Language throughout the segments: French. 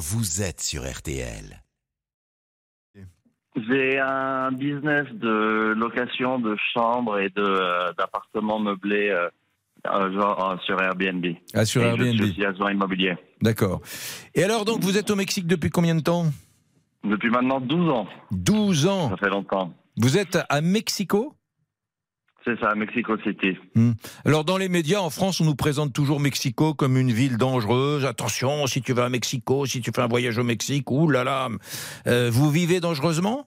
vous êtes sur RTL. J'ai un business de location de chambres et de, euh, d'appartements meublés euh, euh, genre, euh, sur Airbnb. Ah, sur Et Airbnb. Je suis agent immobilier. D'accord. Et alors, donc, vous êtes au Mexique depuis combien de temps? Depuis maintenant 12 ans. 12 ans. Ça fait longtemps. Vous êtes à Mexico? C'est ça, Mexico City. Alors, dans les médias, en France, on nous présente toujours Mexico comme une ville dangereuse. Attention, si tu vas à Mexico, si tu fais un voyage au Mexique, là. Euh, vous vivez dangereusement?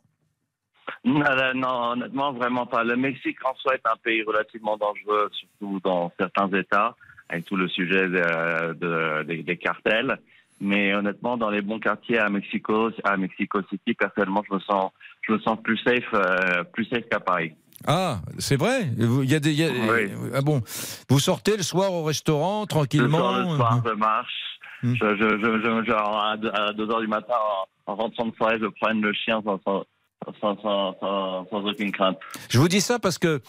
Non, honnêtement, vraiment pas. Le Mexique en soi est un pays relativement dangereux, surtout dans certains États, avec tout le sujet de- de- des, des cartels. Mais honnêtement, dans les bons quartiers à Mexico, à Mexico City, personnellement, je me sens, je me sens plus safe, euh, plus safe qu'à Paris. Ah, c'est vrai Vous- Il y a des. il y a- Oui. Ah bon Vous sortez le soir au restaurant, tranquillement le soir, je marche. Hmm. Je, je, je, je- genre, à 2 heures du matin, en, en rentrant de soirée, je prends le chien sans, sans, sans, sans, sans- sans aucune crainte. Je vous dis ça parce que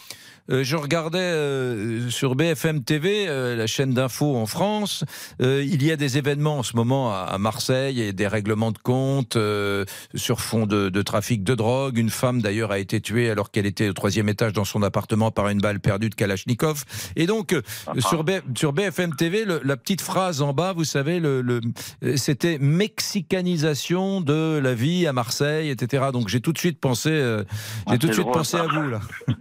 euh, je regardais euh, sur BFM TV, euh, la chaîne d'info en France, il y a des événements en ce moment à, à Marseille et des règlements de compte sur fond de, de trafic de drogue. Une femme d'ailleurs a été tuée alors qu'elle était au troisième étage dans son appartement par une balle perdue de Kalachnikov. Et donc euh, Ah, sur, B- sur BFM TV, le- la petite phrase en bas, vous savez, le, le- c'était mexicanisation de la vie à Marseille, etc. Donc j'ai tout de suite pensé, euh, j'ai Ah, tout de suite drôle, pensé ça. à vous là.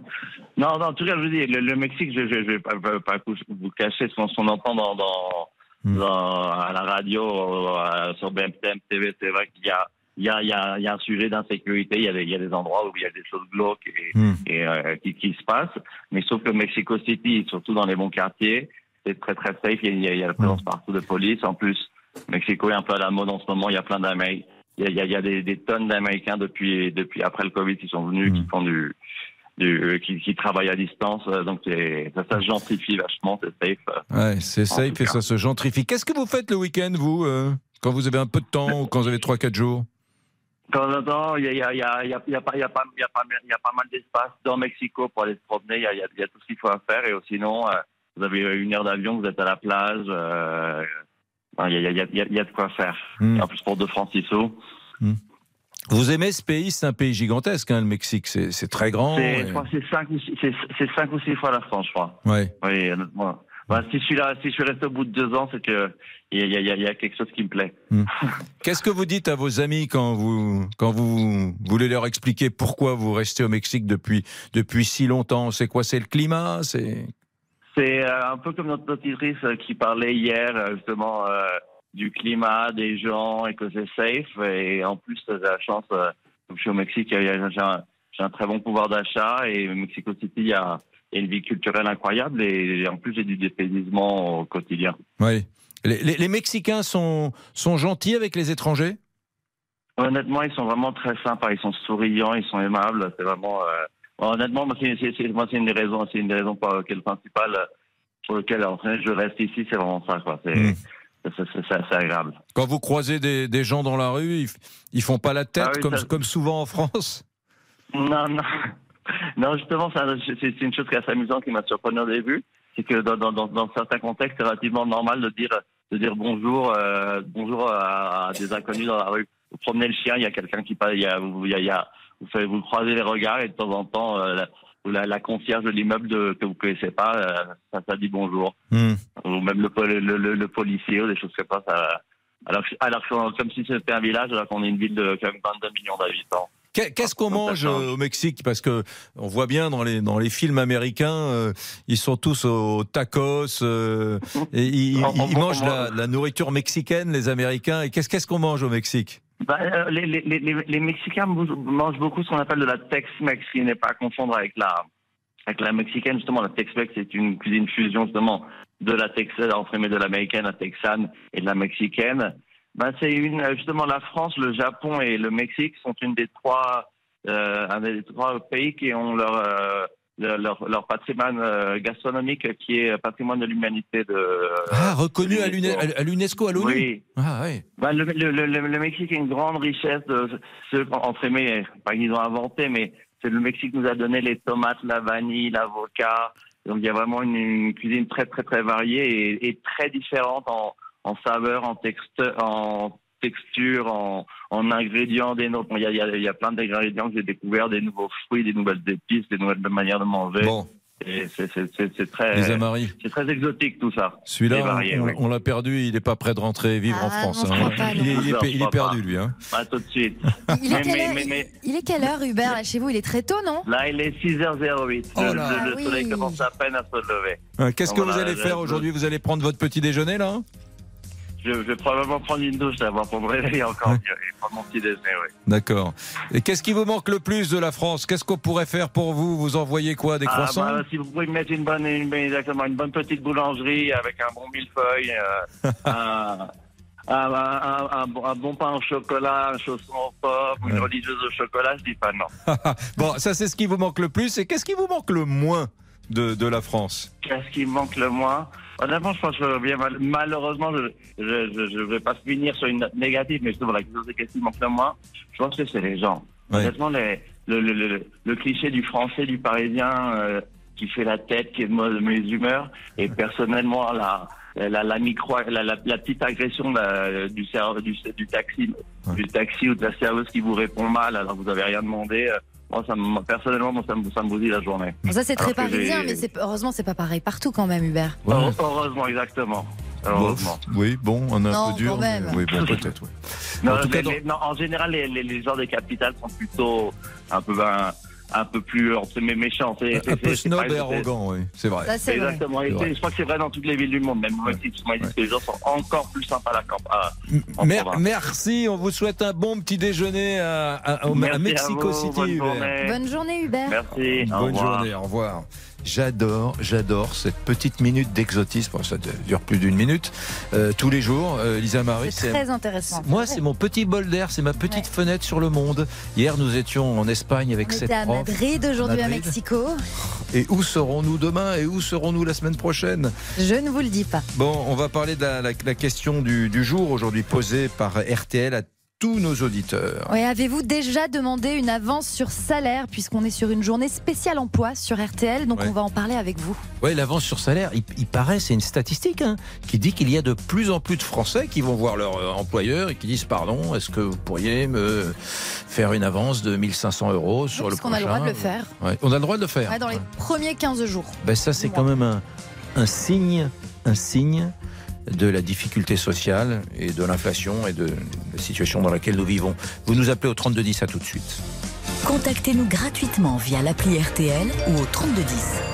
Non, non, en tout cas, je vous dis, le, le Mexique, je ne vais pas, pas- pas vous cacher ce qu'on entend dans, dans, Hmm. dans- à la radio, euh, sur BMTM TV. C'est vrai qu'il y a, il y, a, il y, a, il y a un sujet d'insécurité. Il y, a des, il y a des endroits où il y a des choses glauques et, Hmm. et, euh, qui, qui se passent. Mais sauf que Mexico City, surtout dans les bons quartiers, c'est très très safe. Il y, a, la présence partout de police. En plus, Mexico est un peu à la mode en ce moment. Il y a plein d'Américains. Il y a, il y des, des tonnes d'Américains depuis, depuis après le Covid qui sont venus, Mm. qui font du, du, qui, qui travaillent à distance. Euh, Donc ça, ça se gentrifie vachement, c'est safe. Euh, Ouais, c'est safe et ça se gentrifie. Qu'est-ce que vous faites le week-end, vous, euh, quand vous avez un peu de temps ou quand vous avez 3-4 jours De temps en temps, il y a, il y a, il y a, il y a, il y a pas, il y a pas, il y a pas, il y a pas mal d'espace dans Mexico pour aller se promener. Il y a, il y a, il y a tout ce qu'il faut à faire. Et sinon, euh, vous avez une heure d'avion, vous êtes à la plage. euh, il y a, y, y, y de quoi faire. Hmm. Et en plus, pour De Francisco, Vous aimez ce pays? C'est un pays gigantesque, hein, le Mexique. C'est très grand. c'est, et- je crois que c'est cinq ou six, c'est, c'est cinq ou six fois la France, je crois. Ouais. Oui. Bah, si je suis là, si je suis resté au bout de deux ans, c'est que il y a, y y quelque chose qui me plaît. Qu'est-ce que vous dites à vos amis quand vous, quand vous voulez leur expliquer pourquoi vous restez au Mexique depuis, depuis si longtemps? C'est quoi? C'est le climat? C'est C'est euh, un peu comme notre auditrice euh, qui parlait hier euh, justement euh, du climat, des gens et que c'est safe. Et en plus, j'ai la chance, euh, comme je suis au Mexique, j'ai un, très bon pouvoir d'achat et Mexico City, il y a, il y a une vie culturelle incroyable et en plus, j'ai du dépaysement au quotidien. Oui. Les, les- les Mexicains sont, sont gentils avec les étrangers? Honnêtement, ils sont vraiment très sympas, ils sont souriants, ils sont aimables. C'est vraiment. euh, honnêtement, moi, c'est une des raisons, c'est une des raisons pour lesquelles principale euh, pour en fait, je reste ici, c'est vraiment ça, quoi. C'est Mm. assez agréable. Quand vous croisez des, des gens dans la rue, ils, ils font pas la tête Ah oui, comme, ça- comme souvent en France? Non, non, non, justement, c'est une chose qui est assez amusante qui m'a surpris au début, c'est que dans, dans, dans, dans certains contextes, c'est relativement normal de dire de dire bonjour, euh, bonjour à, à des inconnus dans la rue. Vous promenez le chien, il y a quelqu'un qui passe, y a, il y a- vous, faites, vous croisez les regards et de temps en temps, euh, la, ou la, la concierge de l'immeuble que vous connaissez pas, euh, ça, ça dit bonjour. Hmm. Ou même le, pol- le, le, le policier ou des choses comme ça. ça alors, alors comme si c'était un village, alors qu'on est une ville de quand même 22 millions d'habitants. Qu'est- Qu'est-ce qu'on mange euh, au Mexique? Parce que on voit bien dans les dans les films américains, euh, ils sont tous au tacos euh, et ils, mangent la, la nourriture mexicaine, les Américains. Et qu'est-ce qu'on mange au Mexique? Bah, euh, les, les, les, les- les Mexicains mangent beaucoup ce qu'on appelle de la Tex-Mex, qui n'est pas à confondre avec la, avec la mexicaine. Justement, la Tex-Mex, c'est une cuisine fusion, justement, de la texane, entre de l'américaine, la texane et de la mexicaine. Bah, c'est une, euh, justement, la France, le Japon et le Mexique sont une des trois, euh, un des trois pays qui ont leur, euh, leur, leur, patrimoine euh, gastronomique qui est patrimoine de l'humanité de. Ah, reconnu à l'UNESCO. l'UNE- à l'UNESCO, à l'ONU. oui. Ah ouais. Bah, le, le, le, le Mexique a une grande richesse de ce entre guillemets, pas qu'ils ont inventé, mais c'est le Mexique nous a donné les tomates, la vanille, l'avocat. Donc il y a vraiment une, une cuisine très très très variée et, et très différente en, en saveur, en texte, en texture, en, en ingrédients, des nôtres. Il y a, il y plein d'ingrédients que j'ai découverts, des nouveaux fruits, des nouvelles épices, des nouvelles manières de manger. Bon, Et c'est- très, exotique tout ça. celui-là, on, l'a perdu, il n'est pas prêt de rentrer vivre en Ah, France. non, hein. pas, il, est, il est- est perdu, pas. lui. Hein. Pas tout de suite. Il est, Mais- quelle mais- heure, mais- mais- il est quelle heure, Hubert, là, chez vous? Il est très tôt, non? Là, il est 6h08. Oh le, là. le- le Ah soleil oui. commence à peine à se lever. Euh, Qu'est-ce que Voilà, vous allez faire aujourd'hui? Vous allez prendre votre petit déjeuner, là? Je, je vais probablement prendre une douche d'abord pour me réveiller encore Ouais. mieux et prendre mon petit déjeuner, oui. D'accord. Et qu'est-ce qui vous manque le plus de la France? Qu'est-ce qu'on pourrait faire pour vous? Vous envoyez quoi? Des Ah, croissants? bah, si vous pouvez me mettre une bonne, une, exactement, une bonne petite boulangerie avec un bon millefeuille, euh, un, un, un- un bon- pain au chocolat, un chausson aux pommes, une religieuse au chocolat, je dis pas non. Bon, ça c'est ce qui vous manque le plus. Et qu'est-ce qui vous manque le moins? De, de la France Qu'est-ce qui me manque le moins Honnêtement, je pense que bien mal- malheureusement, je je vais pas finir sur une note négative, mais justement, la qu'est-ce qui me manque le moins Je pense que c'est les gens. Ouais. Honnêtement, les, le, le, le, le cliché du français, du parisien, euh, qui fait la tête, qui est de mes humeurs, et personnellement, la, la, la micro, la, la, la petite agression la- du, serve- du, du taxi, Ouais. du taxi ou de la serveuse qui vous répond mal alors que vous avez rien demandé. euh, Moi, ça me, personnellement, moi, ça me, ça me bousille la journée. Bon, Ça, c'est très parisien, mais heureusement, c'est pas pareil partout quand même, Hubert. Ouais. Heure- Heureusement, exactement. Bon, oui, bon, on est un peu dur. mais- oui, bon, peut-être. oui. Non, En tout cas, les- dans- les- non, en général, les, les, les gens des capitales sont plutôt un peu, un, un peu plus méchants. C'est- Un c'est- peu snob et arrogant, oui, c'est vrai. Ça, c'est vrai. Exactement. Et je crois que c'est vrai dans toutes les villes du monde, même moi aussi, souvent, ils disent que les gens sont encore plus sympas à la campagne. en Mer- province. merci, on vous souhaite un bon petit déjeuner à, Mexico vous, City. bonne Hubert. journée. Bonne journée, Hubert. Merci. au Bonne revoir. journée, au revoir. J'adore, j'adore cette petite minute d'exotisme. Bon, ça dure plus d'une minute euh, tous les jours. Euh, Lisa Marie, C'est très intéressant. moi, c'est mon petit bol d'air, c'est ma petite Ouais. fenêtre sur le monde. Hier, nous étions en Espagne avec On cette était à prof. Madrid, aujourd'hui à. Mexico. Et où serons-nous demain et où serons-nous la semaine prochaine? Je ne vous le dis pas. Bon, on va parler de la, la- la question du, du jour aujourd'hui posée par RTL à tous nos auditeurs. Ouais, Avez-vous déjà demandé une avance sur salaire puisqu'on est sur une journée spéciale emploi sur RTL Donc Ouais. on va en parler avec vous. Oui, l'avance sur salaire, il, il paraît, c'est une statistique hein, qui dit qu'il y a de plus en plus de Français qui vont voir leur euh, employeur et qui disent pardon, est-ce que vous pourriez me faire une avance de 1500 euros sur le Parce qu'on prochain a le droit de le faire. Ouais, On a le droit de le faire. Ouais, dans les premiers 15 jours. Ben ça, c'est quand même un, un signe, un signe de la difficulté sociale et de l'inflation et de la situation dans laquelle nous vivons. Vous nous appelez au 3210 à tout de suite. Contactez-nous gratuitement via l'appli RTL ou au 3210.